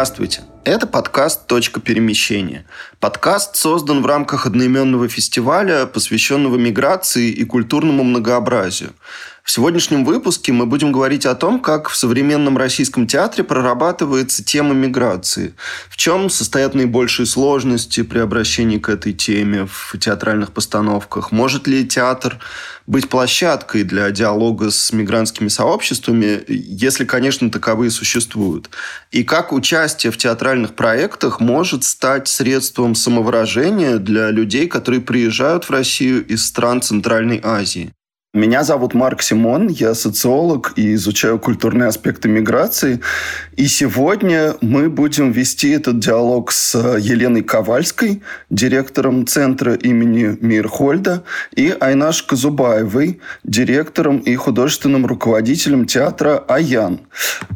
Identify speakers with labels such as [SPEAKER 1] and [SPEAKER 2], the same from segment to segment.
[SPEAKER 1] Здравствуйте! Это подкаст «Точка перемещения». Подкаст создан в рамках одноименного фестиваля, посвященного миграции и культурному многообразию. В сегодняшнем выпуске мы будем говорить о том, как в современном российском театре прорабатывается тема миграции, в чем состоят наибольшие сложности при обращении к этой теме в театральных постановках, может ли театр быть площадкой для диалога с мигрантскими сообществами, если, конечно, таковые существуют, и как участие в театральных проектах может стать средством самовыражения для людей, которые приезжают в Россию из стран Центральной Азии. Меня зовут Марк Симон, я социолог и изучаю культурные аспекты миграции. И сегодня мы будем вести этот диалог с Еленой Ковальской, директором центра имени Мирхольда, и Айнаш Казубаевой, директором и художественным руководителем театра «Аян».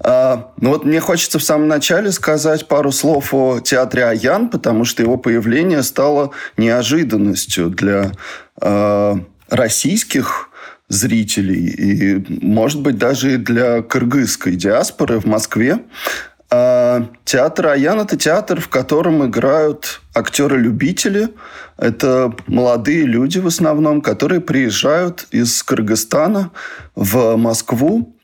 [SPEAKER 1] А, ну вот мне хочется в самом начале сказать пару слов о театре «Аян», потому что его появление стало неожиданностью для а, российских зрителей, и, может быть, даже и для кыргызской диаспоры в Москве. А театр Аян – это театр, в котором играют актеры-любители. Это молодые люди в основном, которые приезжают из Кыргызстана в Москву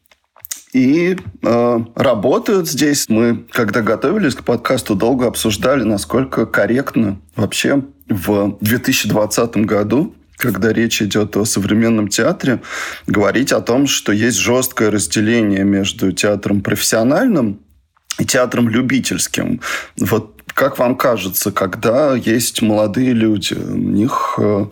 [SPEAKER 1] и э, работают здесь. Мы, когда готовились к подкасту, долго обсуждали, насколько корректно вообще в 2020 году когда речь идет о современном театре, говорить о том, что есть жесткое разделение между театром профессиональным и театром любительским. Вот как вам кажется, когда есть молодые люди, у них э,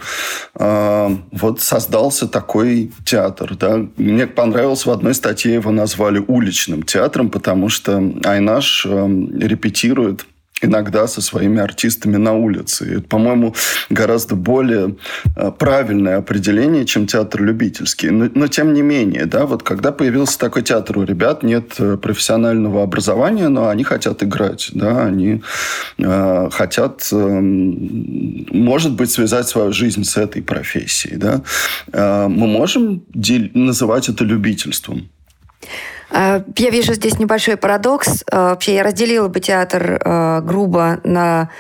[SPEAKER 1] э, вот создался такой театр, да? Мне понравилось в одной статье его назвали уличным театром, потому что Айнаш э, репетирует иногда со своими артистами на улице. И это, по-моему, гораздо более э, правильное определение, чем театр любительский. Но, но тем не менее, да, вот когда появился такой театр, у ребят нет э, профессионального образования, но они хотят играть, да, они э, хотят, э, может быть, связать свою жизнь с этой профессией, да. Э, мы можем называть это любительством.
[SPEAKER 2] А, я вижу здесь небольшой парадокс. А, вообще я разделила бы театр а, грубо на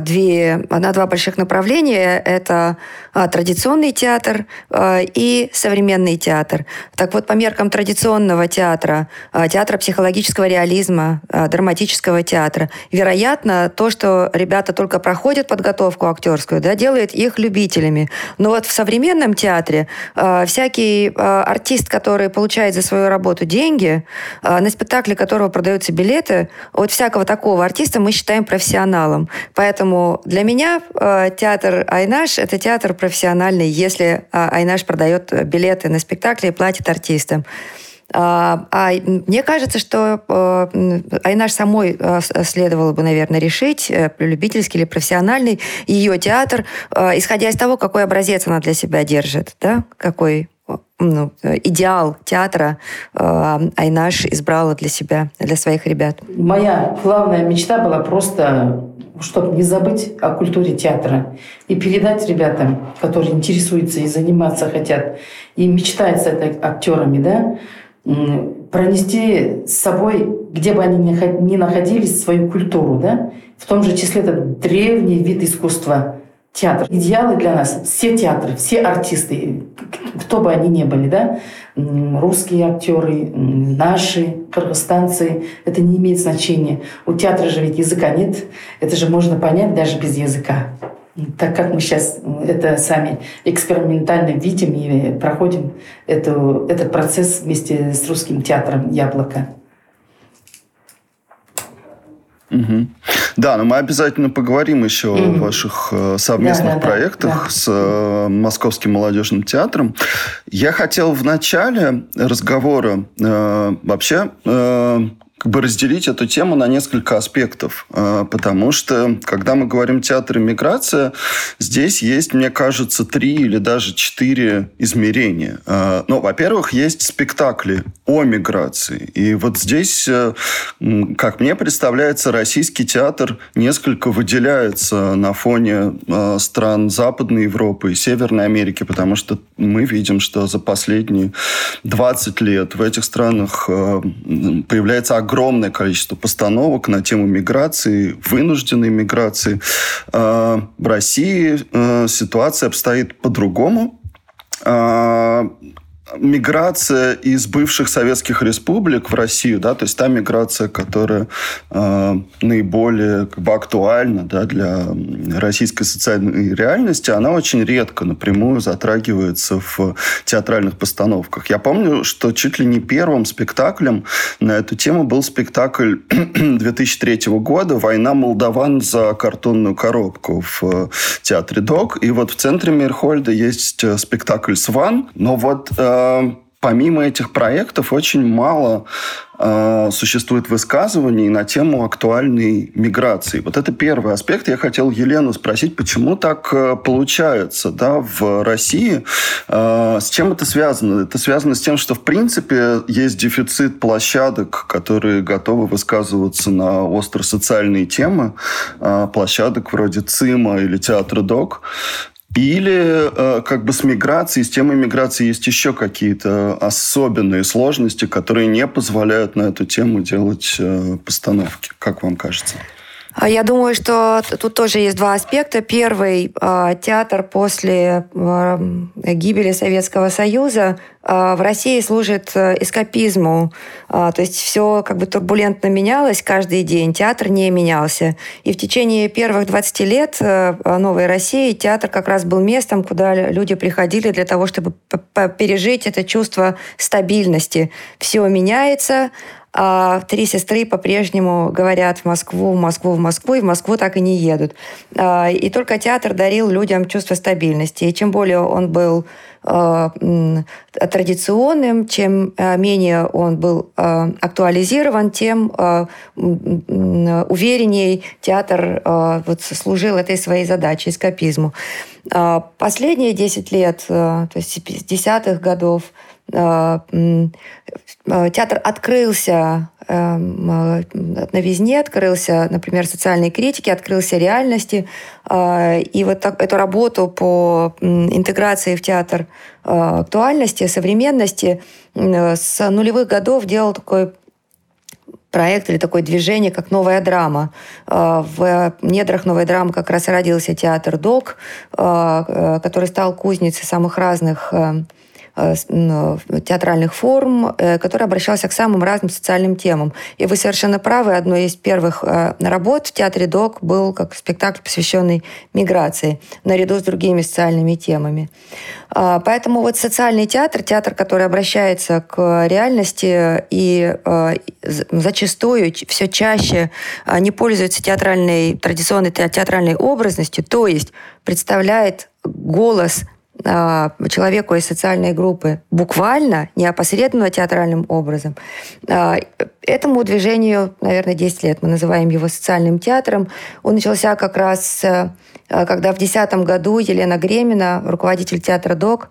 [SPEAKER 2] две, на два больших направления. Это а, традиционный театр а, и современный театр. Так вот, по меркам традиционного театра, театра психологического реализма, драматического театра, вероятно, то, что ребята только проходят подготовку актерскую, да, делает их любителями. Но вот в современном театре всякий артист, который получает за свою работу деньги, на спектакле которого продаются билеты, вот всякого такого артиста мы считаем профессионалом. Поэтому Поэтому для меня э, театр Айнаш – это театр профессиональный, если э, Айнаш продает билеты на спектакли и платит артистам. А, а мне кажется, что э, Айнаш самой э, следовало бы, наверное, решить, э, любительский или профессиональный, ее театр, э, исходя из того, какой образец она для себя держит, да, какой ну, идеал театра э, Айнаш избрала для себя, для своих ребят.
[SPEAKER 3] Моя главная мечта была просто чтобы не забыть о культуре театра и передать ребятам, которые интересуются и заниматься хотят, и мечтают с актерами, да, пронести с собой, где бы они ни находились, свою культуру, да, в том же числе этот древний вид искусства театр. Идеалы для нас все театры, все артисты, кто бы они ни были, да, русские актеры, наши, кыргызстанцы, это не имеет значения. У театра же ведь языка нет, это же можно понять даже без языка. Так как мы сейчас это сами экспериментально видим и проходим эту, этот процесс вместе с русским театром «Яблоко».
[SPEAKER 1] Угу. Да, но мы обязательно поговорим еще угу. о ваших э, совместных да, да, проектах да. с э, Московским молодежным театром. Я хотел в начале разговора э, вообще э, как бы разделить эту тему на несколько аспектов, а, потому что, когда мы говорим театр и миграция, здесь есть, мне кажется, три или даже четыре измерения. А, ну, во-первых, есть спектакли о миграции. И вот здесь, э, как мне представляется, российский театр несколько выделяется на фоне а, стран Западной Европы и Северной Америки, потому что мы видим, что за последние 20 лет в этих странах э, появляется огромное количество постановок на тему миграции, вынужденной миграции. Э, в России э, ситуация обстоит по-другому миграция из бывших советских республик в Россию, да, то есть та миграция, которая э, наиболее как бы, актуальна да, для российской социальной реальности, она очень редко напрямую затрагивается в театральных постановках. Я помню, что чуть ли не первым спектаклем на эту тему был спектакль 2003 года «Война молдаван за картонную коробку» в театре ДОК. И вот в центре Мирхольда есть спектакль «Сван», но вот э, помимо этих проектов очень мало э, существует высказываний на тему актуальной миграции. Вот это первый аспект. Я хотел Елену спросить, почему так э, получается да, в России? Э, с чем это связано? Это связано с тем, что в принципе есть дефицит площадок, которые готовы высказываться на остро-социальные темы, э, площадок вроде ЦИМа или Театра ДОК. Или э, как бы с миграцией, с темой миграции есть еще какие-то особенные сложности, которые не позволяют на эту тему делать э, постановки. Как вам кажется?
[SPEAKER 2] А я думаю, что тут тоже есть два аспекта. Первый а, театр после а, гибели Советского Союза в России служит э, эскапизму. То есть все как бы турбулентно менялось каждый день. Театр не менялся. И в течение первых 20 лет э, новой России театр как раз был местом, куда люди приходили для того, чтобы пережить это чувство стабильности. Все меняется, а три сестры по-прежнему говорят в Москву, в Москву, в Москву, и в Москву так и не едут. А, и только театр дарил людям чувство стабильности. И чем более он был а, традиционным, чем а, менее он был актуализирован, тем уверенней театр вот служил этой своей задачей, эскапизму. Последние 10 лет, то есть с десятых годов, театр открылся эм, э, новизне, открылся, например, социальной критике, открылся реальности. И вот так, эту работу по интеграции в театр актуальности, современности с нулевых годов делал такой проект или такое движение, как «Новая драма». В недрах «Новой драмы» как раз родился театр «Док», который стал кузницей самых разных Э, театральных форм, э, который обращался к самым разным социальным темам. И вы совершенно правы, одной из первых э, работ в театре ДОК был как спектакль, посвященный миграции, наряду с другими социальными темами. А, поэтому вот социальный театр, театр, который обращается к реальности и зачастую все чаще не пользуется театральной, традиционной театральной образностью, то есть представляет голос человеку из социальной группы буквально, не опосредованно театральным образом. А, этому движению, наверное, 10 лет. Мы называем его социальным театром. Он начался как раз, э, когда в 2010 году Елена Гремина, руководитель театра ДОК,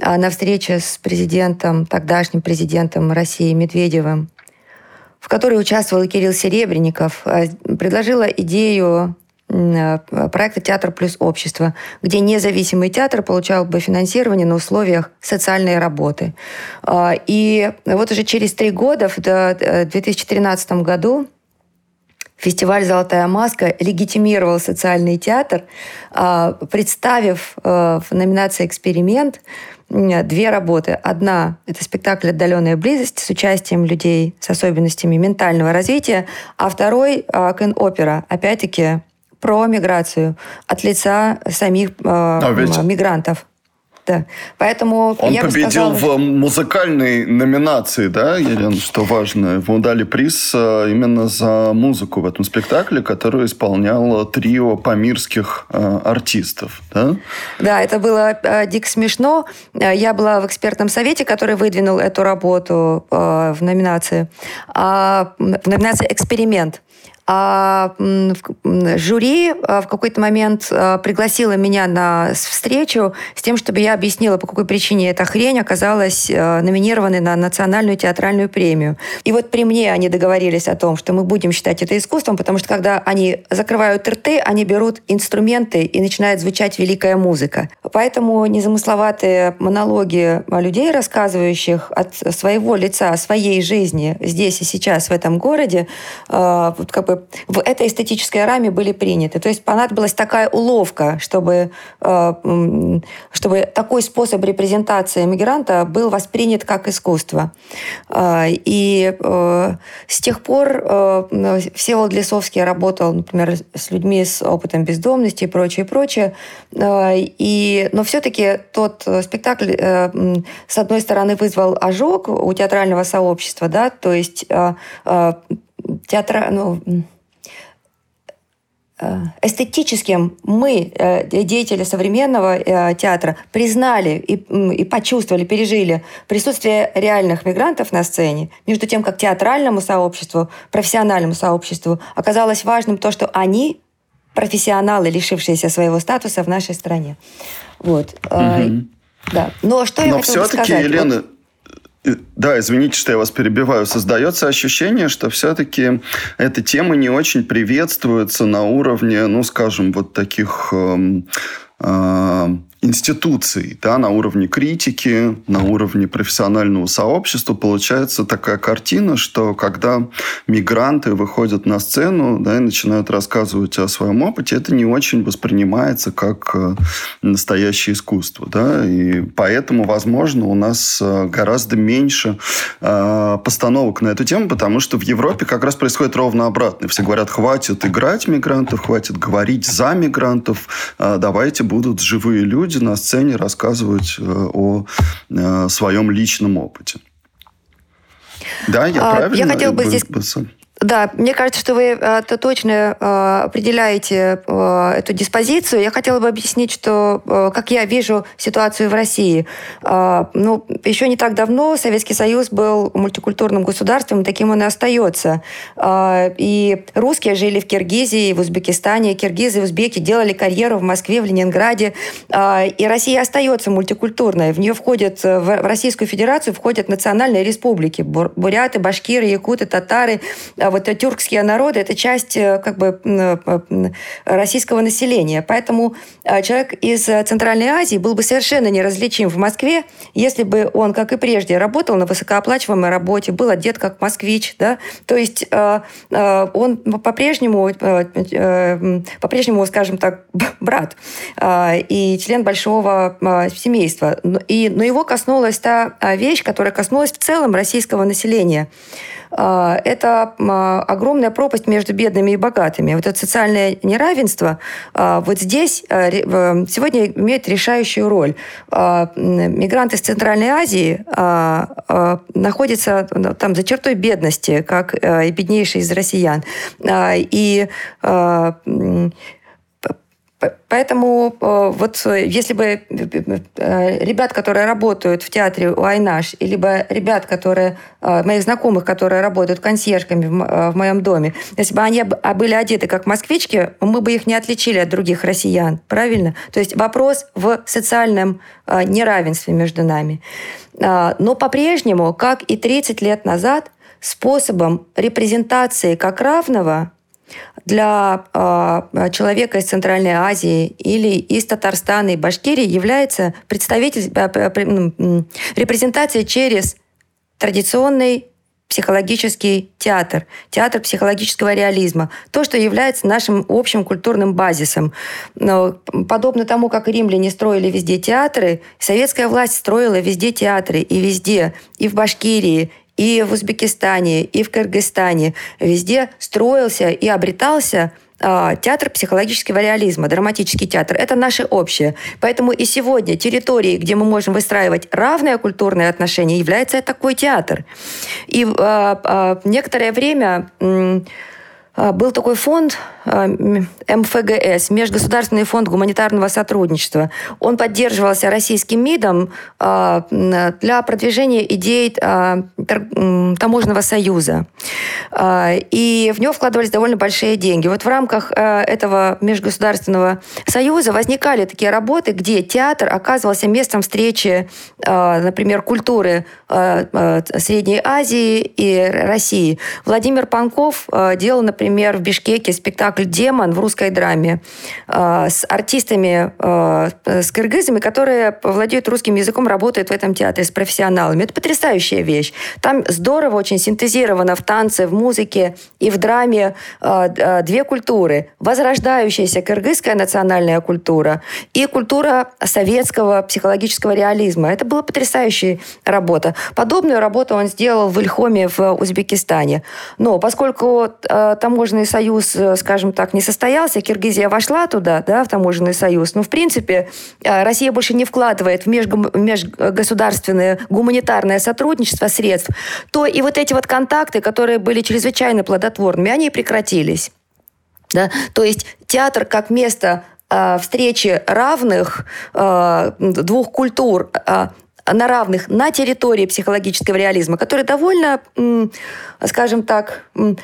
[SPEAKER 2] а, на встрече с президентом, тогдашним президентом России Медведевым, в которой участвовал Кирилл Серебренников, предложила идею Э, проекта «Театр плюс общество», где независимый театр получал бы финансирование на условиях социальной работы. А, и вот уже через три года, в 2013 э, году, Фестиваль «Золотая маска» легитимировал социальный театр, а, представив э, в номинации «Эксперимент» две работы. Одна – это спектакль «Отдаленная близость» с участием людей с особенностями ментального развития, а второй – «Кен-опера», опять-таки про миграцию от лица самих э, а ведь, мигрантов. Да. Поэтому
[SPEAKER 1] Он
[SPEAKER 2] я
[SPEAKER 1] победил
[SPEAKER 2] бы сказала,
[SPEAKER 1] в музыкальной номинации, да, Елена, что важно. Ему дали приз э, именно за музыку в этом спектакле, которую исполняло трио памирских э, артистов, да?
[SPEAKER 2] Да, это было э, дико смешно. Э, я была в экспертном совете, который выдвинул эту работу э, в номинации, а, в номинации «Эксперимент». А жюри а, в какой-то момент а, пригласило меня на встречу с тем, чтобы я объяснила, по какой причине эта хрень оказалась а, номинированной на национальную театральную премию. И вот при мне они договорились о том, что мы будем считать это искусством, потому что когда они закрывают рты, они берут инструменты и начинает звучать великая музыка. Поэтому незамысловатые монологи людей, рассказывающих от своего лица, о своей жизни здесь и сейчас в этом городе, вот как бы в этой эстетической раме были приняты. То есть понадобилась такая уловка, чтобы, э, чтобы такой способ репрезентации мигранта был воспринят как искусство. Э, и э, с тех пор Всеволод Лисовский работал, например, с людьми с опытом бездомности и прочее, прочее. И, но все-таки тот спектакль, с одной стороны, вызвал ожог у театрального сообщества, да, то есть театра, ну, э, эстетическим мы, э, деятели современного э, театра, признали и, и почувствовали, пережили присутствие реальных мигрантов на сцене, между тем, как театральному сообществу, профессиональному сообществу оказалось важным то, что они профессионалы, лишившиеся своего статуса в нашей стране. Вот. Угу. Да. Но что я
[SPEAKER 1] Но
[SPEAKER 2] хотела
[SPEAKER 1] все-таки,
[SPEAKER 2] сказать?
[SPEAKER 1] Елена, вот да, извините, что я вас перебиваю. Создается ощущение, что все-таки эта тема не очень приветствуется на уровне, ну, скажем, вот таких э, э, институций, да, на уровне критики, на уровне профессионального сообщества получается такая картина, что когда мигранты выходят на сцену да, и начинают рассказывать о своем опыте, это не очень воспринимается как э, настоящее искусство. Да? И поэтому, возможно, у нас э, гораздо меньше э, постановок на эту тему, потому что в Европе как раз происходит ровно обратно. Все говорят, хватит играть мигрантов, хватит говорить за мигрантов, давайте будут живые люди, люди на сцене рассказывать э, о э, своем личном опыте. Да, я а, правильно?
[SPEAKER 2] Я хотела бы здесь... Да, мне кажется, что вы э, то точно э, определяете э, эту диспозицию. Я хотела бы объяснить, что как я вижу ситуацию в России. Ну, еще не так давно Советский Союз был мультикультурным государством, таким он и остается. И русские жили в Киргизии, в Узбекистане, киргизы и узбеки делали карьеру в Москве, в Ленинграде. И Россия остается мультикультурной. В нее входят, в Российскую Федерацию входят национальные республики. Буряты, башкиры, якуты, татары, вот тюркские народы – это часть э, как бы э, российского населения. Поэтому э, человек из Центральной Азии был бы совершенно неразличим в Москве, если бы он, как и прежде, работал на высокооплачиваемой работе, был одет как москвич. Да? То есть он по-прежнему, по-прежнему, скажем так, брат и член большого семейства. И, но его коснулась та вещь, которая коснулась в целом российского населения – а, это а, огромная пропасть между бедными и богатыми. Вот это социальное неравенство а, вот здесь сегодня имеет решающую роль. Мигранты из Центральной Азии находятся там за чертой бедности, как и беднейшие из россиян. И Поэтому э, вот э, если бы э, ребят, которые работают в театре у Айнаш, либо ребят, которые, моих знакомых, которые работают консьержками в моем доме, если бы они были одеты как москвички, мы бы их не отличили от других россиян. Правильно? То есть вопрос в социальном неравенстве между нами. Но по-прежнему, как и 30 лет назад, способом репрезентации как равного для э, человека из Центральной Азии или из Татарстана и Башкирии является представитель, э, репрезентация через традиционный психологический театр, театр психологического реализма, то, что является нашим общим культурным базисом. Но, подобно тому, как римляне строили везде театры, советская власть строила везде театры, и везде, и в Башкирии, и в Узбекистане, и в Кыргызстане. Везде строился и обретался э, театр психологического реализма, драматический театр. Это наше общее. Поэтому и сегодня территории, где мы можем выстраивать равные культурные отношения, является такой театр. И э, э, некоторое время... Э, был такой фонд а, МФГС, Межгосударственный фонд гуманитарного сотрудничества. Он поддерживался российским МИДом а, для продвижения идей а, таможенного союза. И в него вкладывались довольно большие деньги. Вот в рамках этого межгосударственного союза возникали такие работы, где театр оказывался местом встречи, например, культуры Средней Азии и России. Владимир Панков делал, например, в Бишкеке спектакль «Демон» в русской драме э, с артистами, э, с кыргызами, которые владеют русским языком, работают в этом театре с профессионалами. Это потрясающая вещь. Там здорово очень синтезировано в танце, в музыке и в драме э, две культуры. Возрождающаяся кыргызская национальная культура и культура советского психологического реализма. Это была потрясающая работа. Подобную работу он сделал в Ильхоме в Узбекистане. Но поскольку таможенный союз, скажем, скажем так, не состоялся, Киргизия вошла туда, да, в таможенный союз, но, в принципе, э, Россия больше не вкладывает в межгосударственное гуманитарное сотрудничество средств, то и вот эти вот контакты, которые были чрезвычайно плодотворными, они прекратились. Да? То есть театр как место э, встречи равных э, двух культур, э, на равных на территории психологического реализма, который довольно, скажем так, э,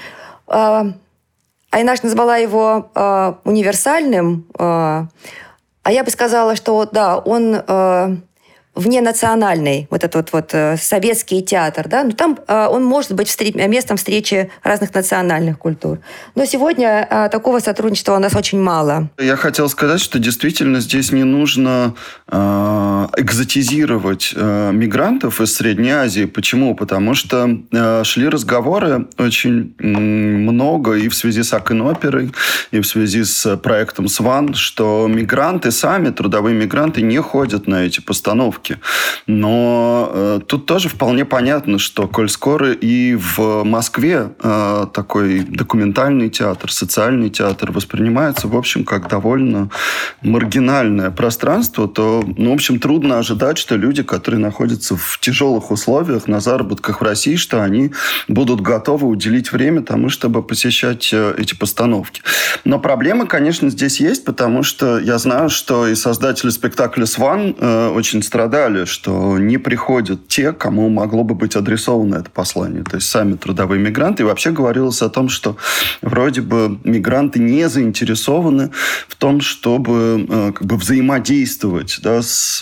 [SPEAKER 2] Айнаш назвала его э, универсальным, э, а я бы сказала, что да, он вненациональный, вот этот вот э, советский театр, да, но там э, он может быть встр- местом встречи разных национальных культур. Но сегодня э, такого сотрудничества у нас очень мало.
[SPEAKER 1] Я хотел сказать, что действительно здесь не нужно э, экзотизировать э, мигрантов из Средней Азии. Почему? Потому что э, шли разговоры очень много и в связи с Акиноперой, и в связи с проектом СВАН, что мигранты сами, трудовые мигранты, не ходят на эти постановки постановки. Но э, тут тоже вполне понятно, что коль скоро и в Москве э, такой документальный театр, социальный театр воспринимается, в общем, как довольно маргинальное пространство, то, ну, в общем, трудно ожидать, что люди, которые находятся в тяжелых условиях на заработках в России, что они будут готовы уделить время тому, чтобы посещать э, эти постановки. Но проблема, конечно, здесь есть, потому что я знаю, что и создатели спектакля «Сван» э, очень страдают страдали, что не приходят те, кому могло бы быть адресовано это послание. То есть сами трудовые мигранты. И вообще говорилось о том, что вроде бы мигранты не заинтересованы в том, чтобы э, как бы взаимодействовать да, с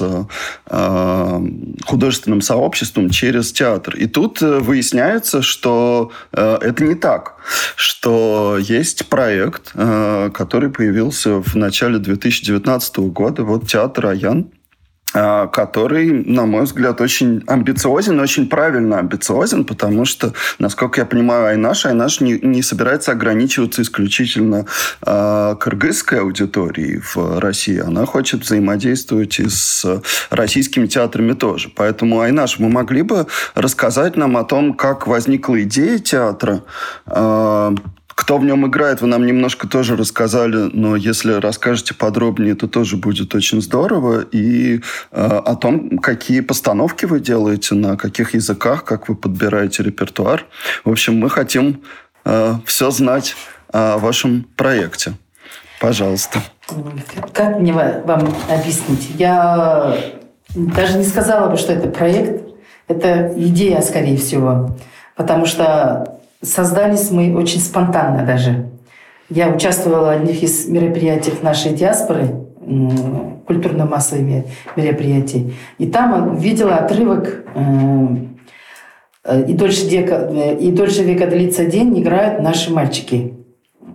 [SPEAKER 1] э, художественным сообществом через театр. И тут э, выясняется, что э, это не так. Что есть проект, э, который появился в начале 2019 года. Вот театр «Аян», который, на мой взгляд, очень амбициозен, очень правильно амбициозен, потому что, насколько я понимаю, Айнаш, Айнаш не, не собирается ограничиваться исключительно э, кыргызской аудиторией в России. Она хочет взаимодействовать и с российскими театрами тоже. Поэтому, Айнаш, вы могли бы рассказать нам о том, как возникла идея театра, э, кто в нем играет, вы нам немножко тоже рассказали, но если расскажете подробнее, то тоже будет очень здорово. И э, о том, какие постановки вы делаете, на каких языках, как вы подбираете репертуар. В общем, мы хотим э, все знать о вашем проекте. Пожалуйста.
[SPEAKER 3] Как мне вам объяснить? Я даже не сказала бы, что это проект. Это идея, скорее всего. Потому что Создались мы очень спонтанно даже. Я участвовала в одних из мероприятий нашей диаспоры, культурно-массовыми мероприятий. И там видела отрывок э, э, «И дольше, дека, э, и дольше века длится день» играют наши мальчики,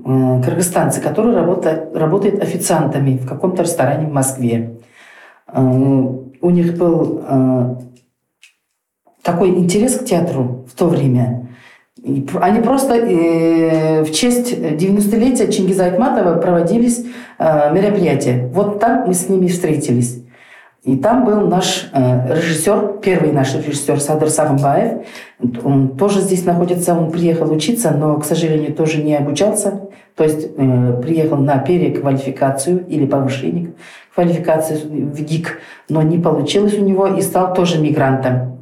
[SPEAKER 3] кыргызстанцы, которые работают, работают официантами в каком-то ресторане в Москве. У них был такой интерес к театру в то время – они просто э, в честь 90-летия Чингиза Айтматова проводились э, мероприятия. Вот там мы с ними встретились. И там был наш э, режиссер, первый наш режиссер Садыр Сагымбаев. Он тоже здесь находится, он приехал учиться, но, к сожалению, тоже не обучался то есть э, приехал на переквалификацию или повышение квалификации в ГИК, но не получилось у него и стал тоже мигрантом.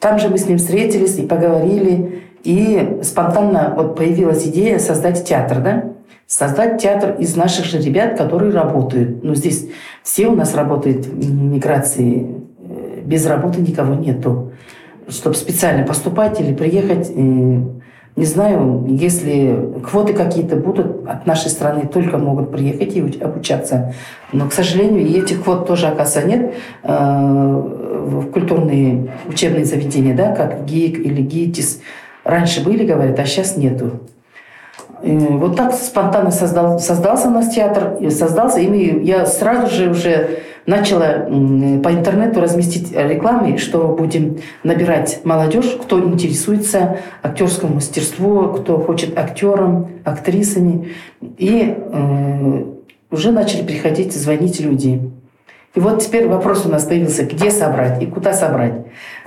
[SPEAKER 3] Там же мы с ним встретились и поговорили, и спонтанно вот появилась идея создать театр, да? Создать театр из наших же ребят, которые работают. Ну, здесь все у нас работают в миграции, э, без работы никого нету. Чтобы специально поступать или приехать, э, не знаю, если квоты какие-то будут от нашей страны, только могут приехать и обучаться. Но, к сожалению, и этих квот тоже, оказывается, нет э, в культурные учебные заведения, да, как ГИК или ГИТИС. Раньше были, говорят, а сейчас нету. И вот так спонтанно создал, создался у нас театр, создался, и я сразу же уже начала по интернету разместить рекламы, что будем набирать молодежь, кто интересуется актерскому мастерству, кто хочет актером, актрисами. И э, уже начали приходить, звонить люди. И вот теперь вопрос у нас появился, где собрать и куда собрать.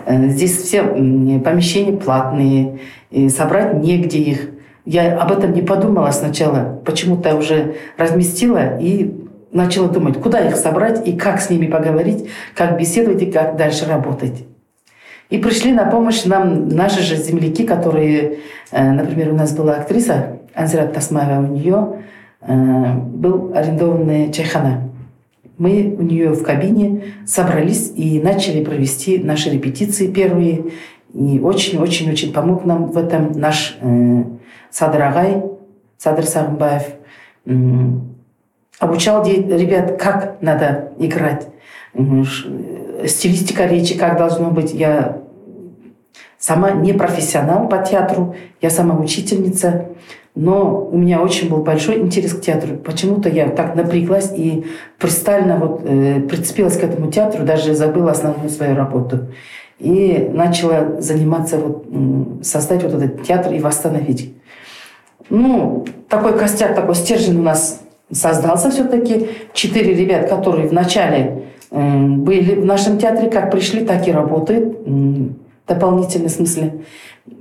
[SPEAKER 3] Э, здесь все помещения платные, и собрать негде их. Я об этом не подумала сначала, почему-то уже разместила и начала думать, куда их собрать и как с ними поговорить, как беседовать и как дальше работать. И пришли на помощь нам наши же земляки, которые, э, например, у нас была актриса Анзират Тасмаева, у нее э, был арендованный чайхана. Мы у нее в кабине собрались и начали провести наши репетиции первые. И очень-очень-очень помог нам в этом наш э, Садыр Агай, Садыр Сағымбаев, обучал ребят, как надо играть, стилистика речи, как должно быть. Я сама не профессионал по театру, я сама учительница, но у меня очень был большой интерес к театру. Почему-то я так напряглась и пристально вот, э, прицепилась к этому театру, даже забыла основную свою работу. И начала заниматься, вот, создать вот этот театр и восстановить. Ну, такой костяк, такой стержень у нас создался все-таки. Четыре ребят, которые вначале э, были в нашем театре, как пришли, так и работают в дополнительном смысле.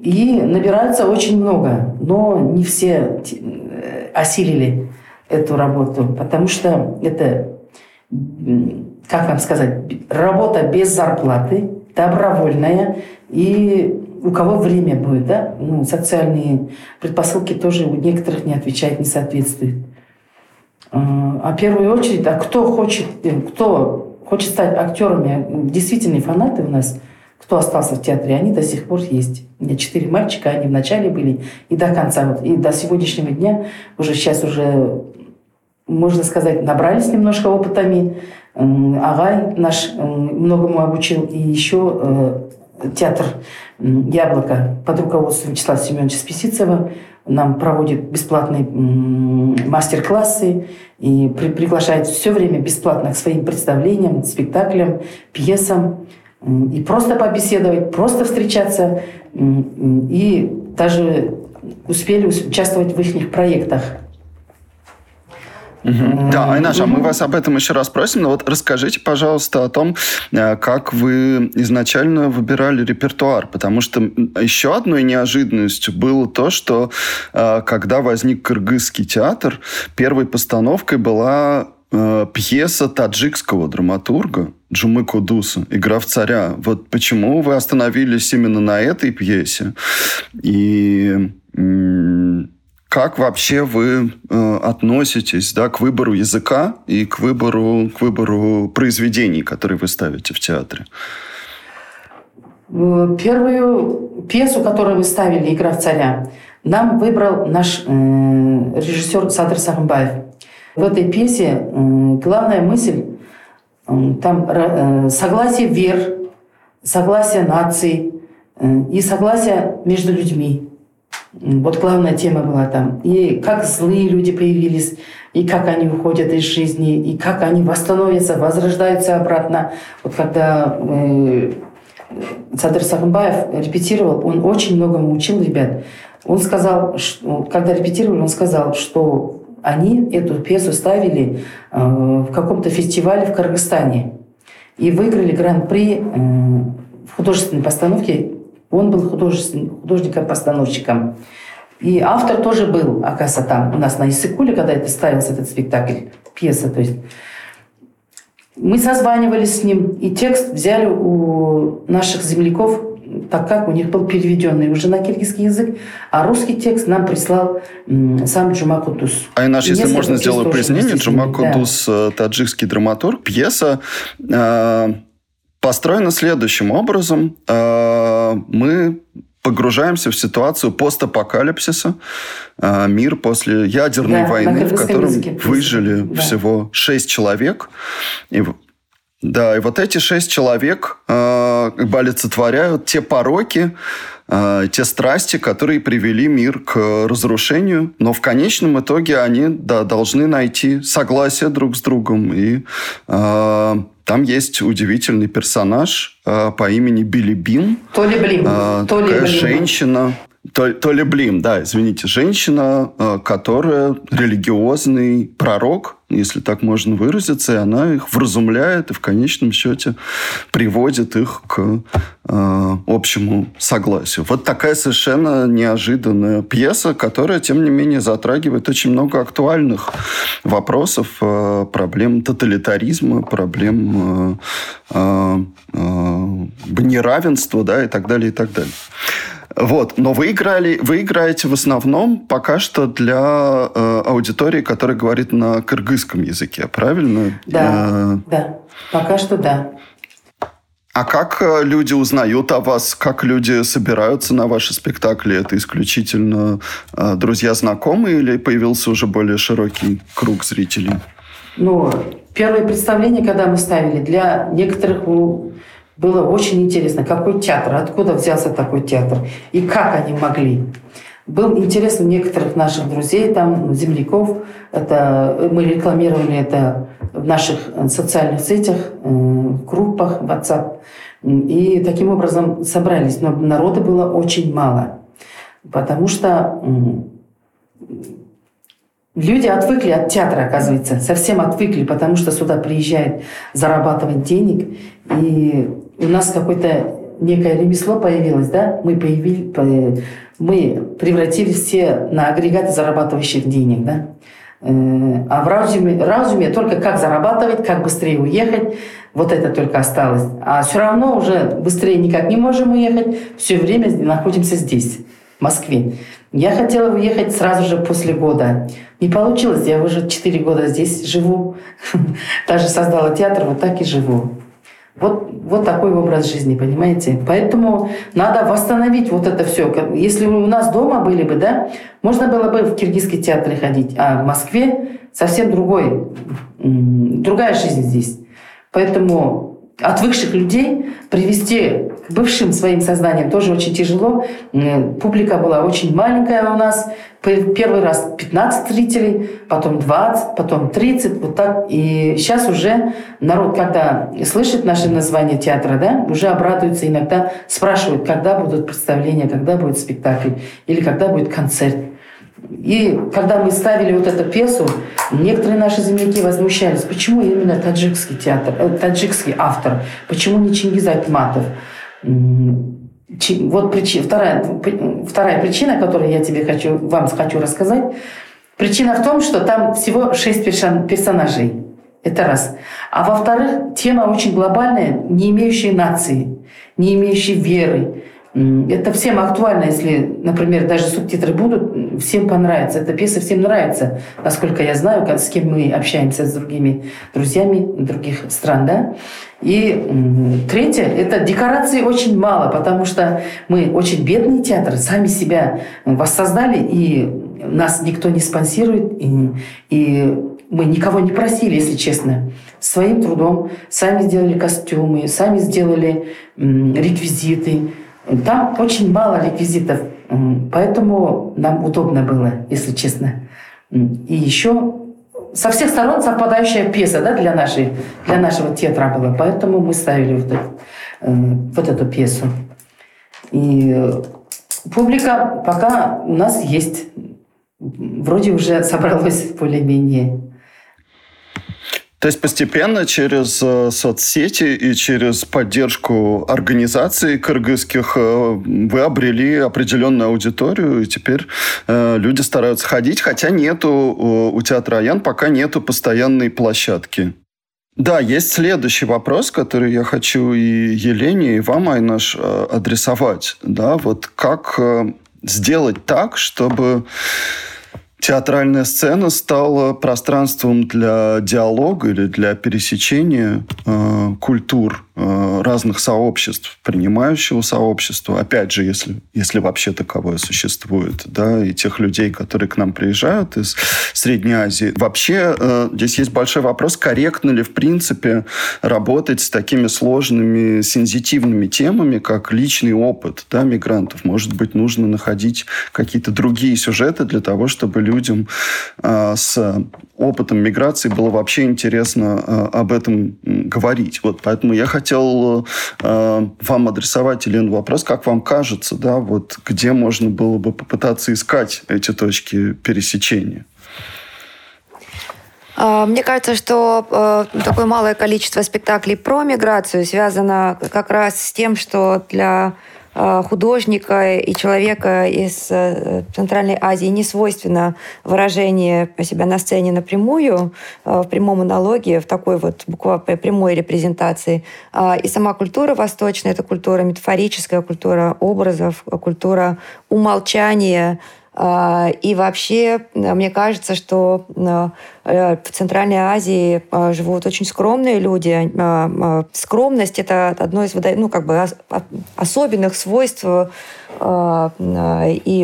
[SPEAKER 3] И набирается очень много, но не все э, осилили эту работу, потому что это, как вам сказать, работа без зарплаты, добровольная, и у кого время будет, да, ну, социальные предпосылки тоже у некоторых не отвечают, не соответствуют. А, а в первую очередь, а кто хочет, э, кто хочет стать актерами, действительно фанаты у нас, кто остался в театре, они до сих пор есть. У меня четыре мальчика, они вначале были и до конца, вот, и до сегодняшнего дня, уже сейчас уже, можно сказать, набрались немножко опытами. Агай наш многому обучил, и еще э, театр «Яблоко» под руководством Вячеслава Семеновича Списицева нам проводит бесплатные мастер-классы и при, приглашает все время бесплатно к своим представлениям, спектаклям, пьесам. И просто побеседовать, просто встречаться. И даже успели участвовать в их проектах.
[SPEAKER 1] Угу. Да, Айнаша, угу. мы вас об этом еще раз просим, но вот расскажите, пожалуйста, о том, э, как вы изначально выбирали репертуар, потому что еще одной неожиданностью было то, что э, когда возник Кыргызский театр, первой постановкой была э, пьеса таджикского драматурга Джумы Кудуса «Игра в царя». Вот почему вы остановились именно на этой пьесе? И как вообще вы э, относитесь да, к выбору языка и к выбору, к выбору произведений, которые вы ставите в театре?
[SPEAKER 3] Э, первую пьесу, которую мы ставили «Игра в царя», нам выбрал наш э, режиссер Садр Сахмбаев. В этой пьесе главная мысль там э, согласие вер, согласие наций э, и согласие между людьми. Вот главная тема была там. И как злые люди появились, и как они уходят из жизни, и как они восстановятся, возрождаются обратно. Вот когда э, Садыр Сахмбаев репетировал, он очень многому учил ребят. Он сказал, что, когда репетировали, он сказал, что они эту пьесу ставили э, в каком-то фестивале в Кыргызстане. И выиграли гран-при э, в художественной постановке. Он был художником-постановщиком. И автор тоже был, оказывается, там у нас на Иссыкуле, когда это ставился этот спектакль, пьеса, то есть. Мы созванивались с ним, и текст взяли у наших земляков, так как у них был переведенный уже на киргизский язык, а русский текст нам прислал сам Джума Кудус.
[SPEAKER 1] А иначе, если можно сделать пояснение, Джума Кудус да. Э, таджикский драматург, пьеса э, построена следующим образом. Э, мы погружаемся в ситуацию постапокалипсиса, э, мир после ядерной да, войны, в котором языке, выжили да. всего шесть человек. И, да, и вот эти шесть человек э, как бы олицетворяют те пороки, э, те страсти, которые привели мир к разрушению, но в конечном итоге они да, должны найти согласие друг с другом и э, там есть удивительный персонаж э, по имени Билли Бин.
[SPEAKER 3] Толи Блим. Э,
[SPEAKER 1] Толи такая Блим. женщина. То, то ли Блим, да, извините, женщина, э, которая религиозный пророк, если так можно выразиться, и она их вразумляет и в конечном счете приводит их к э, общему согласию. Вот такая совершенно неожиданная пьеса, которая, тем не менее, затрагивает очень много актуальных вопросов, э, проблем тоталитаризма, проблем э, э, э, неравенства, да, и так далее, и так далее. Вот. Но вы играли, вы играете в основном пока что для э, аудитории, которая говорит на кыргызском языке, правильно?
[SPEAKER 3] Да, э... да. Пока что да.
[SPEAKER 1] А как э, люди узнают о вас, как люди собираются на ваши спектакли? Это исключительно э, друзья, знакомые или появился уже более широкий круг зрителей?
[SPEAKER 3] Ну, первое представление, когда мы ставили, для некоторых было очень интересно, какой театр, откуда взялся такой театр и как они могли. Был интерес у некоторых наших друзей, там, земляков. Это, мы рекламировали это в наших социальных сетях, э, группах WhatsApp. И таким образом собрались. Но народа было очень мало. Потому что люди отвыкли от театра, оказывается. Совсем отвыкли, потому что сюда приезжают зарабатывать денег. И у нас какое-то некое ремесло появилось, да, мы, появили, мы превратились все на агрегаты зарабатывающих денег, да. Э, а в разуме, разуме только как зарабатывать, как быстрее уехать, вот это только осталось. А все равно уже быстрее никак не можем уехать, все время находимся здесь, в Москве. Я хотела уехать сразу же после года. Не получилось, я уже 4 года здесь живу. Даже создала театр, вот так и живу. Вот, вот такой образ жизни, понимаете? Поэтому надо восстановить вот это все. Если у нас дома были бы, да, можно было бы в киргизский театр ходить, а в Москве совсем другой, другая жизнь здесь. Поэтому отвыкших людей привести к бывшим своим сознаниям тоже очень тяжело. Публика была очень маленькая у нас. Первый раз 15 зрителей, потом 20, потом 30, вот так. И сейчас уже народ, когда слышит наше название театра, да, уже обрадуется иногда, спрашивают, когда будут представления, когда будет спектакль или когда будет концерт. И когда мы ставили вот эту пьесу, некоторые наши земляки возмущались, почему именно таджикский театр, э, таджикский автор, почему не Чингиз Айтматов. Вот причина, вторая, вторая причина, которую я тебе хочу, вам хочу рассказать. Причина в том, что там всего шесть персонажей. Это раз. А во-вторых, тема очень глобальная, не имеющая нации, не имеющая веры, это всем актуально, если, например, даже субтитры будут, всем понравится. Эта пьеса всем нравится, насколько я знаю, с кем мы общаемся с другими друзьями других стран. Да? И третье, это декораций очень мало, потому что мы очень бедный театр, сами себя воссоздали, и нас никто не спонсирует, и, и мы никого не просили, если честно. Своим трудом сами сделали костюмы, сами сделали реквизиты, там очень мало реквизитов, поэтому нам удобно было, если честно. И еще со всех сторон совпадающая пьеса да, для, нашей, для нашего театра была, поэтому мы ставили вот, э, вот эту пьесу. И публика пока у нас есть, вроде уже собралась более-менее.
[SPEAKER 1] То есть постепенно через э, соцсети и через поддержку организаций кыргызских э, вы обрели определенную аудиторию, и теперь э, люди стараются ходить, хотя нету у театра Аян пока нету постоянной площадки. Да, есть следующий вопрос, который я хочу и Елене, и вам, Айнаш, адресовать. Да, вот как сделать так, чтобы театральная сцена стала пространством для диалога или для пересечения э, культур разных сообществ, принимающего сообщества, опять же, если, если вообще таковое существует, да, и тех людей, которые к нам приезжают из Средней Азии. Вообще, э, здесь есть большой вопрос, корректно ли, в принципе, работать с такими сложными, сензитивными темами, как личный опыт да, мигрантов. Может быть, нужно находить какие-то другие сюжеты для того, чтобы людям э, с опытом миграции было вообще интересно э, об этом говорить. Вот поэтому я хотел э, вам адресовать, Елена, вопрос, как вам кажется, да, вот где можно было бы попытаться искать эти точки пересечения?
[SPEAKER 2] А, мне кажется, что э, такое малое количество спектаклей про миграцию связано как раз с тем, что для художника и человека из э, Центральной Азии не свойственно выражение себя на сцене напрямую, э, в прямом аналоге, в такой вот буквально прямой репрезентации. А, и сама культура восточная – это культура метафорическая, культура образов, культура умолчания – и вообще, э, мне кажется, что э, э, в Центральной Азии живут очень скромные люди. Скромность – это одно из ну, как бы особенных свойств и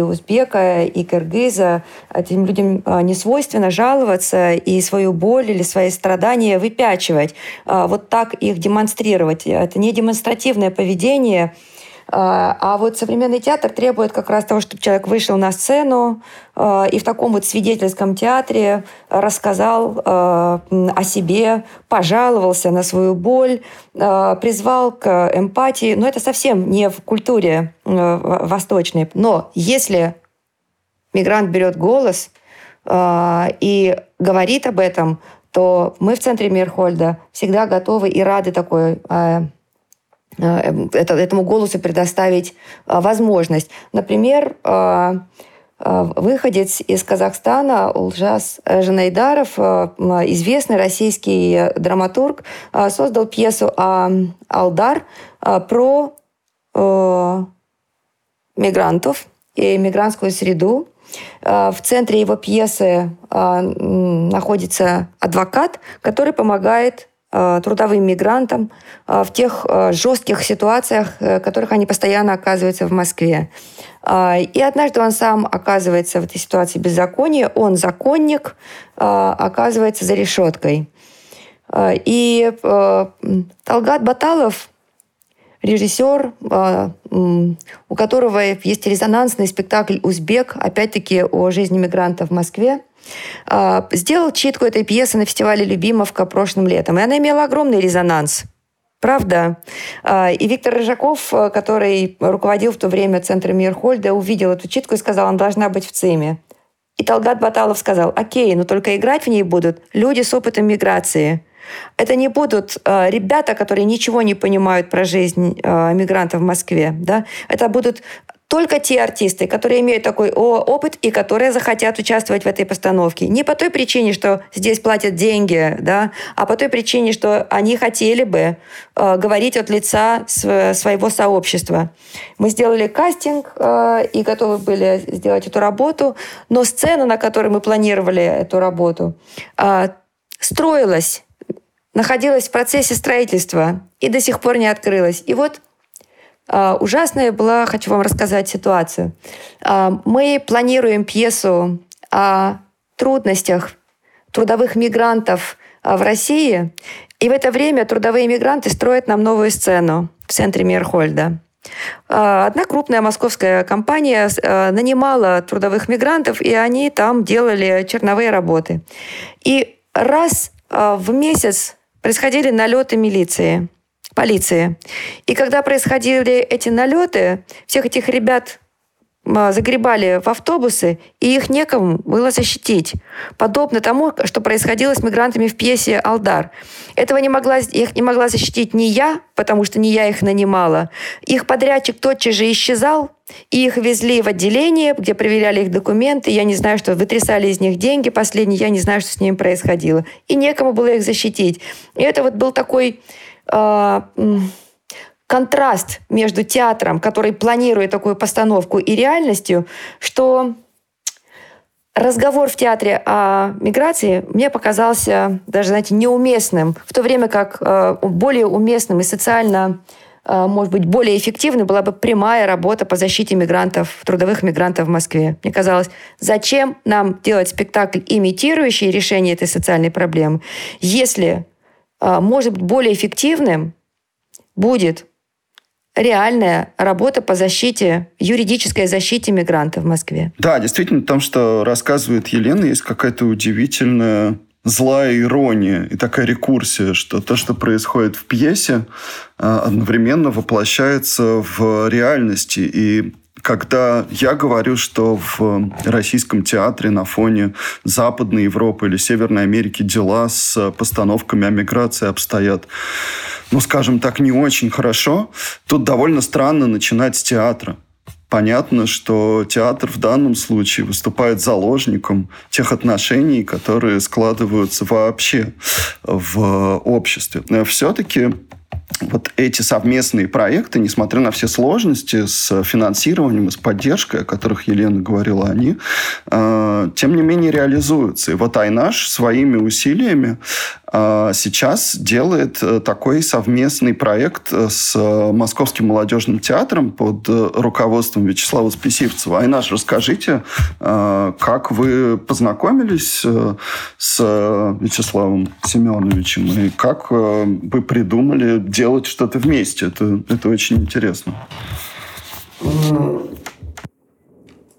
[SPEAKER 2] узбека, и кыргыза. Этим людям не свойственно жаловаться и свою боль или свои страдания выпячивать. Вот так их демонстрировать. Это не демонстративное поведение – а, а вот современный театр требует как раз того, чтобы человек вышел на сцену а, и в таком вот свидетельском театре рассказал а, о себе, пожаловался на свою боль, призвал к эмпатии. Но это совсем не в культуре восточной. Но если мигрант берет голос и говорит об этом, то мы в центре Мирхольда всегда готовы и рады такой Э, этому голосу предоставить э, возможность. Например, э, выходец из Казахстана Улжас Жанайдаров, известный российский драматург, создал пьесу «Алдар» про мигрантов и мигрантскую среду. В центре его пьесы находится адвокат, который помогает Э, трудовым мигрантам э, в тех э, жестких ситуациях, в которых они постоянно оказываются в Москве. И однажды он сам оказывается в этой ситуации беззакония, он законник, оказывается за решеткой. И Талгат Баталов, режиссер, у которого есть резонансный спектакль «Узбек», опять-таки о жизни мигрантов в Москве, сделал читку этой пьесы на фестивале «Любимовка» прошлым летом. И она имела огромный резонанс. Правда. А, и Виктор Рыжаков, э, который руководил в то время Центром Мирхольда, увидел эту читку и сказал, она должна быть в ЦИМе. И Талгат Баталов сказал, окей, но только играть в ней будут люди с опытом миграции. Это не будут э, ребята, которые ничего не понимают про жизнь э, мигрантов в Москве. Да? Это будут только те артисты, которые имеют такой опыт и которые захотят участвовать в этой постановке. Не по той причине, что здесь платят деньги, да, а по той причине, что они хотели бы э, говорить от лица своего сообщества. Мы сделали кастинг э, и готовы были сделать эту работу, но сцена, на которой мы планировали эту работу, э, строилась находилась в процессе строительства и до сих пор не открылась. И вот ужасная была, хочу вам рассказать ситуацию. А, мы планируем пьесу о трудностях трудовых мигрантов а, в России, и в это время трудовые мигранты строят нам новую сцену в центре Мирхольда. Одна крупная московская компания нанимала трудовых мигрантов, и они там делали черновые работы. И раз в месяц происходили налеты милиции полиции. И когда происходили эти налеты, всех этих ребят загребали в автобусы, и их некому было защитить. Подобно тому, что происходило с мигрантами в пьесе «Алдар». Этого не могла, их не могла защитить ни я, потому что не я их нанимала. Их подрядчик тотчас же исчезал, и их везли в отделение, где проверяли их документы. Я не знаю, что вытрясали из них деньги последние, я не знаю, что с ними происходило. И некому было их защитить. И это вот был такой... Э, контраст между театром, который планирует такую постановку, и реальностью, что разговор в театре о миграции мне показался даже, знаете, неуместным, в то время как э, более уместным и социально э, может быть, более эффективной была бы прямая работа по защите мигрантов, трудовых мигрантов в Москве. Мне казалось, зачем нам делать спектакль, имитирующий решение этой социальной проблемы, если может быть более эффективным будет реальная работа по защите, юридической защите мигрантов в Москве.
[SPEAKER 1] Да, действительно, там, что рассказывает Елена, есть какая-то удивительная злая ирония и такая рекурсия, что то, что происходит в пьесе, а, одновременно воплощается в реальности. И когда я говорю, что в российском театре на фоне Западной Европы или Северной Америки дела с постановками о миграции обстоят ну, скажем так, не очень хорошо, тут довольно странно начинать с театра. Понятно, что театр в данном случае выступает заложником тех отношений, которые складываются вообще в обществе. Но все-таки вот эти совместные проекты, несмотря на все сложности с финансированием и с поддержкой, о которых Елена говорила, они, э, тем не менее, реализуются. И вот Айнаш своими усилиями сейчас делает э, такой совместный проект с Московским молодежным театром под руководством Вячеслава Списивцева. Айнаш, расскажите, э, как вы познакомились э, с Вячеславом Семеновичем и как э, вы придумали делать что-то вместе. Это, это очень интересно.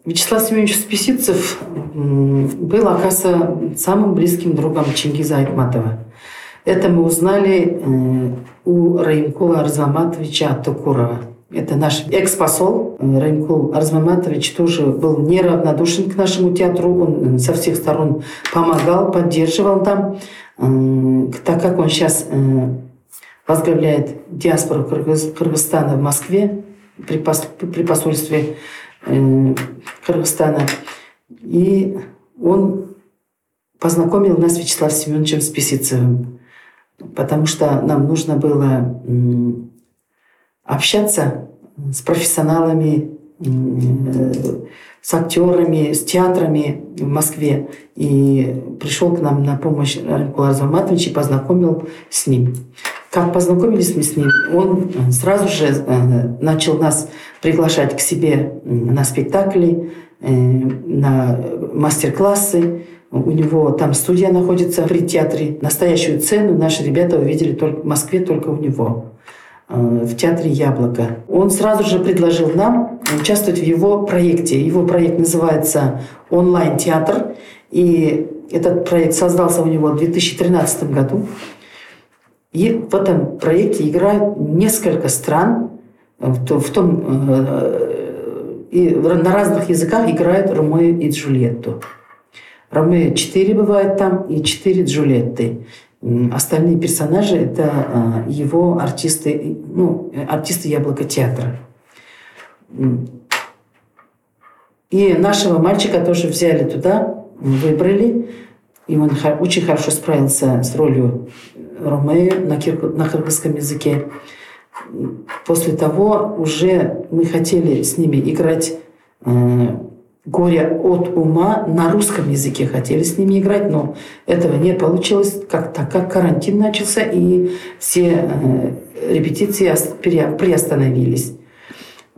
[SPEAKER 3] Вячеслав Семенович Списицев был, оказывается, самым близким другом Чингиза Айтматова. Это мы узнали э, у Раимкула Арзаматовича Атукурова. Это наш экс-посол Раимкул Арзмаматович тоже был неравнодушен к нашему театру. Он со всех сторон помогал, поддерживал там. Так как он сейчас э, возглавляет диаспору Кыргызстана в Москве при, посольстве э, Кыргызстана. И он познакомил нас с Вячеславом Семеновичем Списицевым, потому что нам нужно было общаться с профессионалами, с актерами, с театрами в Москве. И пришел к нам на помощь Рынкул Арзаматович и познакомил с ним. Как познакомились мы с ним, он сразу же э, начал нас приглашать к себе на спектакли, э, на мастер-классы. У него там студия находится при театре. Настоящую цену наши ребята увидели только в Москве, только у него э, в театре «Яблоко». Он сразу же предложил нам участвовать в его проекте. Его проект называется «Онлайн-театр». И этот проект создался у него в 2013 году. И в этом проекте играют несколько стран, в том, э, и на разных языках играют Ромео и Джульетту. Ромео 4 бывает там и 4 Джульетты. Остальные персонажи – это э, его артисты, ну, артисты Яблоко театра. И нашего мальчика тоже взяли туда, выбрали. И он очень хорошо справился с ролью Ромео на, кир... на кыргызском языке. После того уже мы хотели с ними играть э, «Горе от ума» на русском языке. Хотели с ними играть, но этого не получилось, как, так как карантин начался, и все э, репетиции приостановились.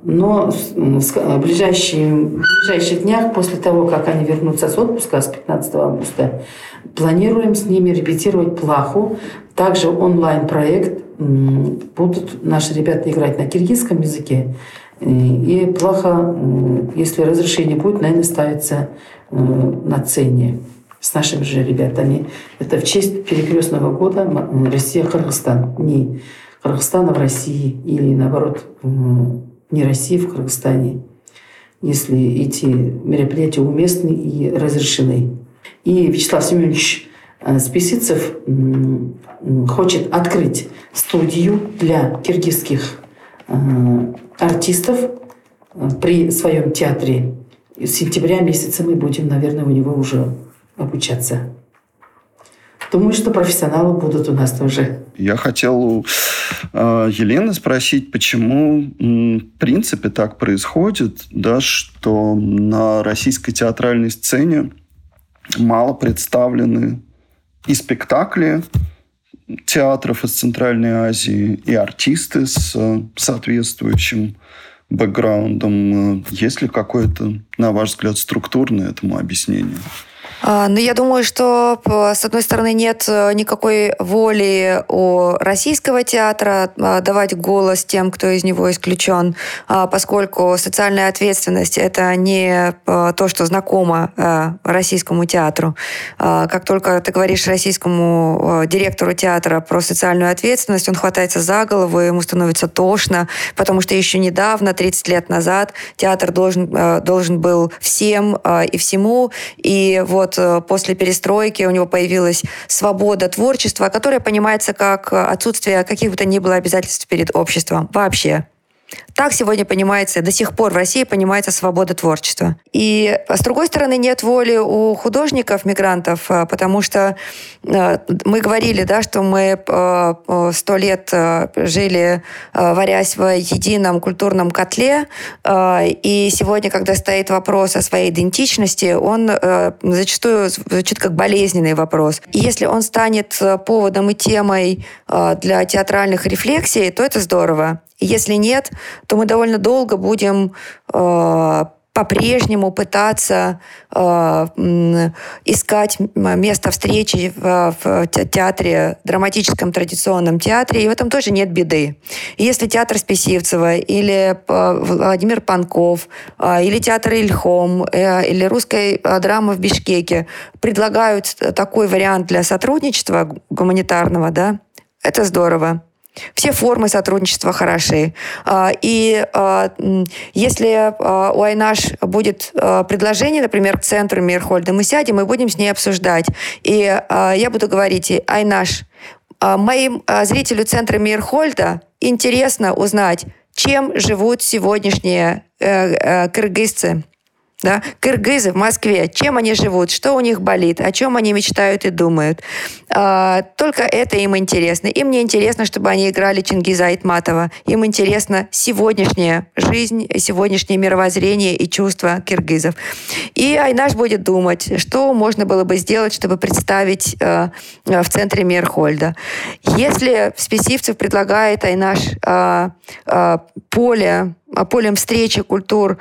[SPEAKER 3] Но в ближайшие, в ближайших днях, после того, как они вернутся с отпуска с 15 августа, планируем с ними репетировать плаху. Также онлайн-проект. Будут наши ребята играть на киргизском языке. И плаха, если разрешение будет, наверное, ставится э, на цене с нашими же ребятами. Это в честь перекрестного года Россия-Кыргызстан. Не Кыргызстана в России или наоборот не России в Кыргызстане. если эти мероприятия уместны и разрешены. И Вячеслав Семенович э, Списицев хочет открыть студию для киргизских э, артистов э, при своем театре. С сентября месяца мы будем, наверное, у него уже обучаться. Думаю, что профессионалы будут у нас тоже.
[SPEAKER 1] Я хотел Елены спросить, почему в принципе так происходит, да, что на российской театральной сцене мало представлены и спектакли театров из Центральной Азии, и артисты с соответствующим бэкграундом. Есть ли какое-то, на ваш взгляд, структурное этому объяснение?
[SPEAKER 2] А, ну, я думаю, что, с одной стороны, нет э, никакой воли у российского театра а, давать голос тем, кто из него исключен, а, поскольку социальная ответственность – это не то, что знакомо российскому театру. Как только ты говоришь российскому директору театра про социальную ответственность, он хватается за голову, ему становится тошно, потому что еще недавно, 30 лет назад, театр должен, должен был всем и всему, и вот вот э, после перестройки у него появилась свобода творчества, которая понимается как отсутствие каких бы то ни было обязательств перед обществом вообще. Так сегодня понимается, до сих пор в России понимается свобода творчества. И с другой стороны, нет воли у художников, мигрантов, а, потому что а, мы говорили, да, что мы а, сто лет жили, варясь в едином культурном котле, и сегодня, когда стоит вопрос о своей идентичности, он зачастую звучит как болезненный вопрос. И если он станет поводом и темой для театральных рефлексий, то это здорово. Если нет, то мы довольно долго будем э, по-прежнему пытаться э, искать место встречи в, в театре, драматическом традиционном театре, и в этом тоже нет беды. Если театр Списивцева или э, Владимир Панков, э, или театр Ильхом, э, или русская драма в Бишкеке предлагают такой вариант для сотрудничества гуманитарного, да, это здорово. Все формы сотрудничества хороши. А, и а, если а, у Айнаш будет предложение, например, к центру Мирхольда, мы сядем и будем с ней обсуждать. И я буду говорить, Айнаш, моим зрителю центра Мирхольда интересно узнать, чем живут сегодняшние э, э, кыргызцы. Да? Кыргызы в Москве, чем они живут, что у них болит, о чем они мечтают и думают. А, только это им интересно. Им не интересно, чтобы они играли Чингиза Айтматова. Им интересна сегодняшняя жизнь, сегодняшнее мировоззрение и чувства киргизов. И Айнаш будет думать, что можно было бы сделать, чтобы представить э, в центре Мирхольда. Если Списивцев предлагает Айнаш э, э, поле, полем встречи культур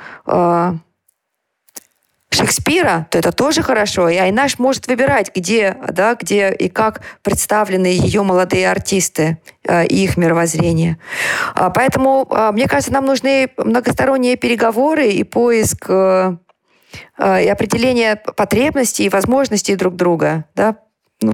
[SPEAKER 2] Шекспира, то это тоже хорошо. И Айнаш может выбирать, где, да, где и как представлены ее молодые артисты э, и их мировоззрение. А, поэтому, а, мне кажется, нам нужны многосторонние переговоры и поиск э, э, и определение потребностей и возможностей друг друга. Да? Ну,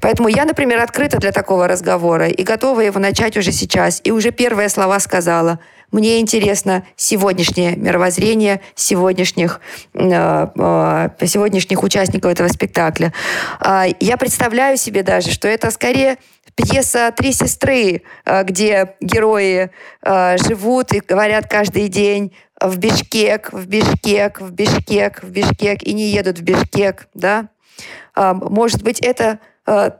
[SPEAKER 2] Поэтому я, например, открыта для такого разговора и готова его начать уже сейчас. И уже первые слова сказала – мне интересно сегодняшнее мировоззрение сегодняшних, э, э, сегодняшних участников этого спектакля. Э, я представляю себе даже, что это скорее пьеса «Три сестры», э, где герои живут и говорят каждый день в Бишкек, в Бишкек, в Бишкек, в Бишкек и не едут в Бишкек, да? Э, может быть, это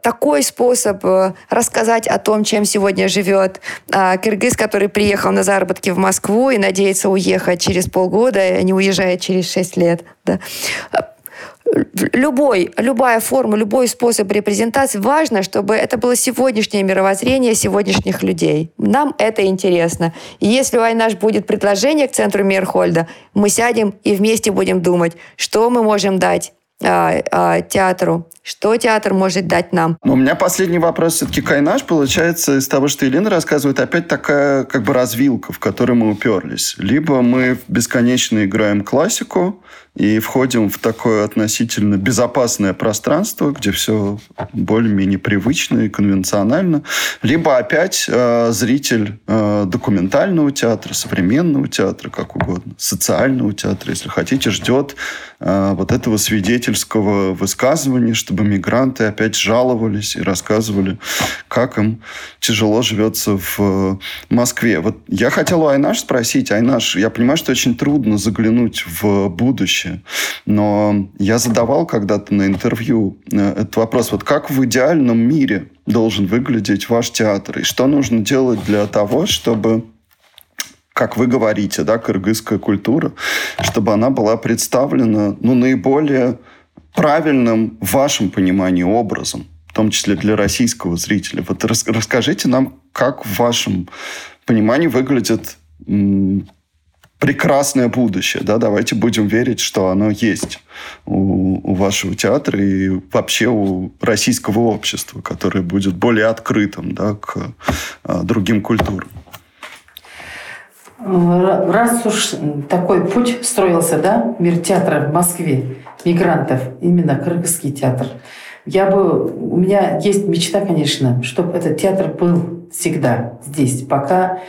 [SPEAKER 2] такой способ э, рассказать о том, чем сегодня живет а, кыргыз, который приехал на заработки в Москву и надеется уехать через полгода, а не уезжает через шесть лет. Да любой, любая форма, любой способ репрезентации, важно, чтобы это было сегодняшнее мировоззрение сегодняшних людей. Нам это интересно. И если у Айнаш будет предложение к центру Мирхольда, мы сядем и вместе будем думать, что мы можем дать а, а, театру. Что театр может дать нам?
[SPEAKER 1] Но у меня последний вопрос все-таки Кайнаш получается из того, что Елена рассказывает, опять такая как бы развилка, в которой мы уперлись. Либо мы бесконечно играем классику, и входим в такое относительно безопасное пространство, где все более-менее привычно и конвенционально. Либо опять э, зритель э, документального театра, современного театра, как угодно, социального театра, если хотите, ждет э, вот этого свидетельского высказывания, чтобы мигранты опять жаловались и рассказывали, как им тяжело живется в Москве. Вот я хотел у Айнаш спросить. Айнаш, я понимаю, что очень трудно заглянуть в будущее будущее. Но я задавал когда-то на интервью э, этот вопрос. Вот как в идеальном мире должен выглядеть ваш театр? И что нужно делать для того, чтобы как вы говорите, да, кыргызская культура, чтобы она была представлена ну, наиболее правильным в вашем понимании образом, в том числе для российского зрителя. Вот расскажите нам, как в вашем понимании выглядит прекрасное будущее. Да? Давайте будем верить, что оно есть у, у вашего театра и вообще у российского общества, которое будет более открытым да, к а, другим культурам.
[SPEAKER 3] Раз уж такой путь строился, да, мир театра в Москве, мигрантов, именно Кыргызский театр, я бы, у меня есть мечта, конечно, чтобы этот театр был всегда здесь, пока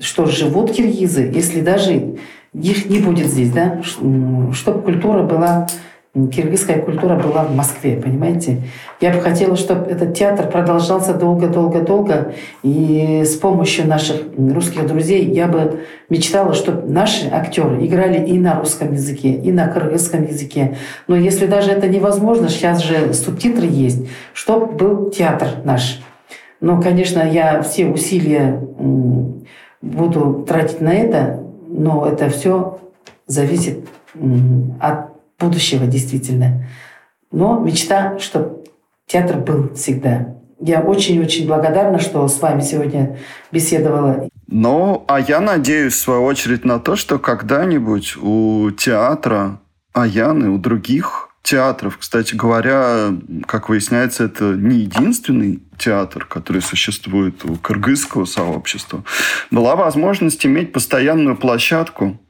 [SPEAKER 3] что живут киргизы, если даже их не будет здесь, да, чтобы культура была, киргизская культура была в Москве, понимаете? Я бы хотела, чтобы этот театр продолжался долго-долго-долго, и с помощью наших русских друзей я бы мечтала, чтобы наши актеры играли и на русском языке, и на кыргызском языке. Но если даже это невозможно, сейчас же субтитры есть, чтобы был театр наш – но, конечно, я все усилия буду тратить на это, но это все зависит от будущего действительно. Но мечта, чтобы театр был всегда. Я очень-очень благодарна, что с вами сегодня беседовала.
[SPEAKER 1] Ну, а я надеюсь, в свою очередь, на то, что когда-нибудь у театра Аяны, у других театров. Кстати говоря, как выясняется, это не единственный театр, который существует у кыргызского сообщества. Была возможность иметь постоянную площадку,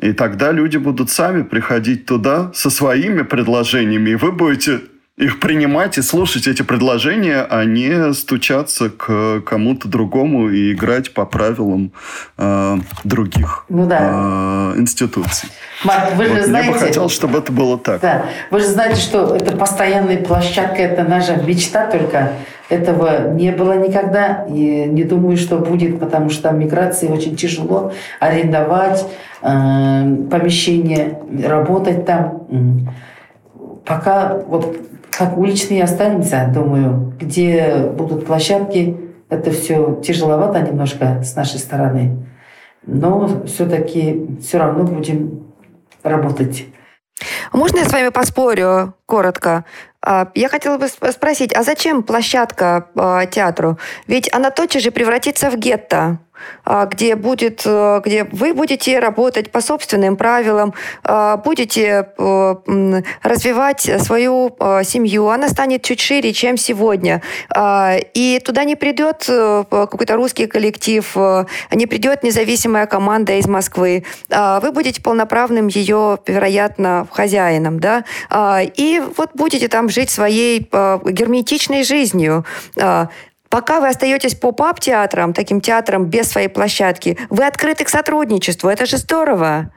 [SPEAKER 1] и тогда люди будут сами приходить туда со своими предложениями, и вы будете их принимать и слушать эти предложения, а не стучаться к кому-то другому и играть по правилам э, других ну, да. э, институций.
[SPEAKER 3] Марк, вы вот, же знаете...
[SPEAKER 1] Я бы хотел, чтобы это было так.
[SPEAKER 3] Да, вы же знаете, что это постоянная площадка, это наша мечта только. Этого не было никогда. И не думаю, что будет, потому что там миграции очень тяжело арендовать э, помещение, работать там. Пока вот как уличные останемся, думаю, где будут площадки, это все тяжеловато немножко с нашей стороны. Но все-таки все равно будем работать.
[SPEAKER 2] Можно я с вами поспорю коротко? А, я хотела бы спросить, а зачем площадка а, театру? Ведь она тотчас же превратится в гетто. А, где, будет, э, где вы будете работать по собственным правилам, а, будете э, развивать свою э, семью, она станет чуть шире, чем сегодня. А, и туда не придет какой-то русский коллектив, не придет независимая команда из Москвы. Вы будете полноправным ее, вероятно, хозяином. Да? И вот будете там жить своей герметичной жизнью. Пока вы остаетесь поп-ап театром, таким театром без своей площадки, вы открыты к сотрудничеству. Это же здорово.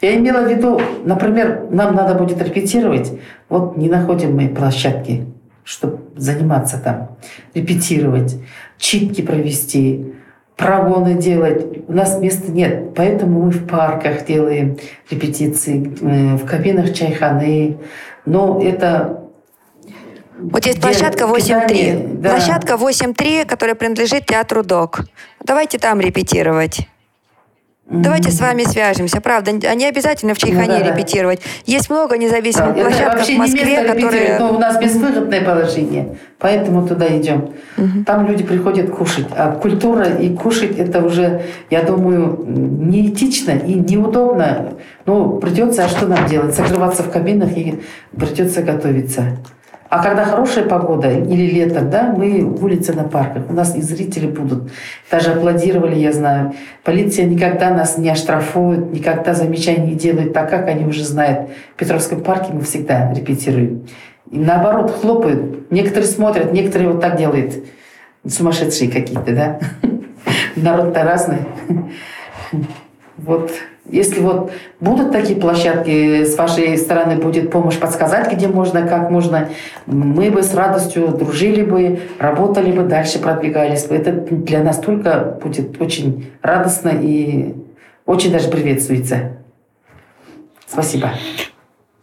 [SPEAKER 3] Я имела в виду, например, нам надо будет репетировать. Вот не находим мы площадки, чтобы заниматься там, репетировать, читки провести, прогоны делать. У нас места нет, поэтому мы в парках делаем репетиции, э, в кабинах чайханы. Но это
[SPEAKER 2] вот есть площадка 8.3. Да. Площадка 8.3, которая принадлежит театру ДОК. Давайте там репетировать. Давайте с вами свяжемся. Правда, не обязательно в Чайхане ну, да, репетировать. Есть много независимых да, площадок в Москве, которые...
[SPEAKER 3] Но у нас безвыходное положение, поэтому туда идем. Угу. Там люди приходят кушать. А культура и кушать это уже, я думаю, неэтично и неудобно. Ну, придется, а что нам делать? Закрываться в кабинах и придется готовиться. А когда хорошая погода или лето, да, мы в улице на парках. У нас и зрители будут. Даже аплодировали, я знаю. Полиция никогда нас не оштрафует, никогда замечаний не делает, так как они уже знают. В Петровском парке мы всегда репетируем. И наоборот, хлопают. Некоторые смотрят, некоторые вот так делают. Сумасшедшие какие-то, да? Народ-то разный. Вот если вот будут такие площадки, с вашей стороны будет помощь подсказать, где можно, как можно, мы бы с радостью дружили бы, работали бы, дальше продвигались бы. Это для нас только будет очень радостно и очень даже приветствуется. Спасибо.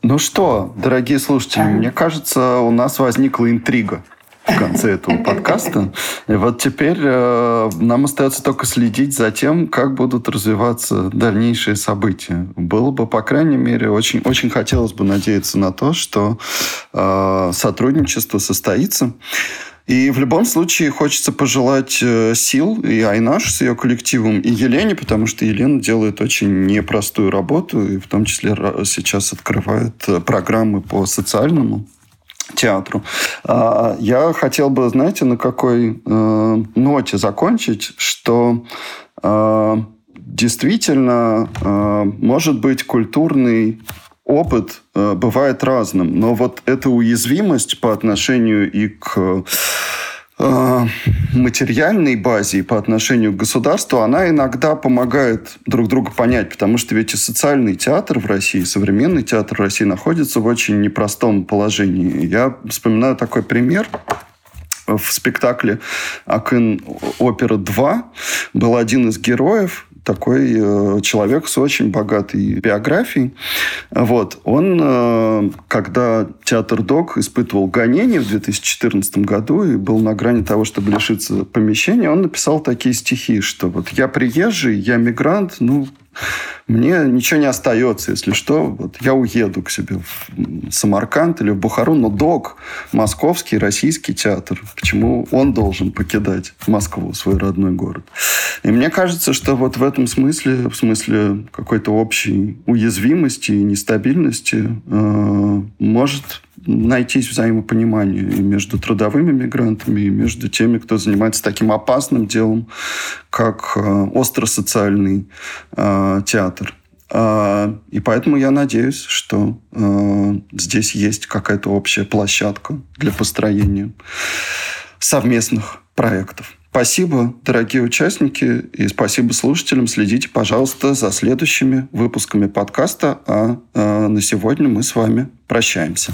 [SPEAKER 1] Ну что, дорогие слушатели, мне кажется, у нас возникла интрига в конце этого подкаста. И вот теперь э, нам остается только следить за тем, как будут развиваться дальнейшие события. Было бы, по крайней мере, очень, очень хотелось бы надеяться на то, что э, сотрудничество состоится. И в любом случае хочется пожелать э, сил и Айнаш с ее коллективом, и Елене, потому что Елена делает очень непростую работу, и в том числе сейчас открывает э, программы по социальному театру. А, я хотел бы, знаете, на какой э, ноте закончить, что э, действительно, э, может быть, культурный опыт бывает разным, но вот эта уязвимость по отношению и к материальной базе по отношению к государству, она иногда помогает друг друга понять, потому что ведь и социальный театр в России, современный театр в России находится в очень непростом положении. Я вспоминаю такой пример в спектакле «Акын опера 2» был один из героев, такой э, человек с очень богатой биографией. Вот. Он, э, когда театр ДОК испытывал гонение в 2014 году и был на грани того, чтобы лишиться помещения, он написал такие стихи, что вот я приезжий, я мигрант, ну, мне ничего не остается, если что. Вот я уеду к себе в Самарканд или в Бухару, но ДОК, московский, российский театр, почему он должен покидать Москву, свой родной город? И мне кажется, что вот в этом смысле, в смысле какой-то общей уязвимости и нестабильности, э, может найтись взаимопонимание между трудовыми мигрантами, и между теми, кто занимается таким опасным делом, как э, остросоциальный э, театр. Э, и поэтому я надеюсь, что э, здесь есть какая-то общая площадка для построения совместных проектов. Спасибо, дорогие участники, и спасибо слушателям. Следите, пожалуйста, за следующими выпусками подкаста. А, а на сегодня мы с вами прощаемся.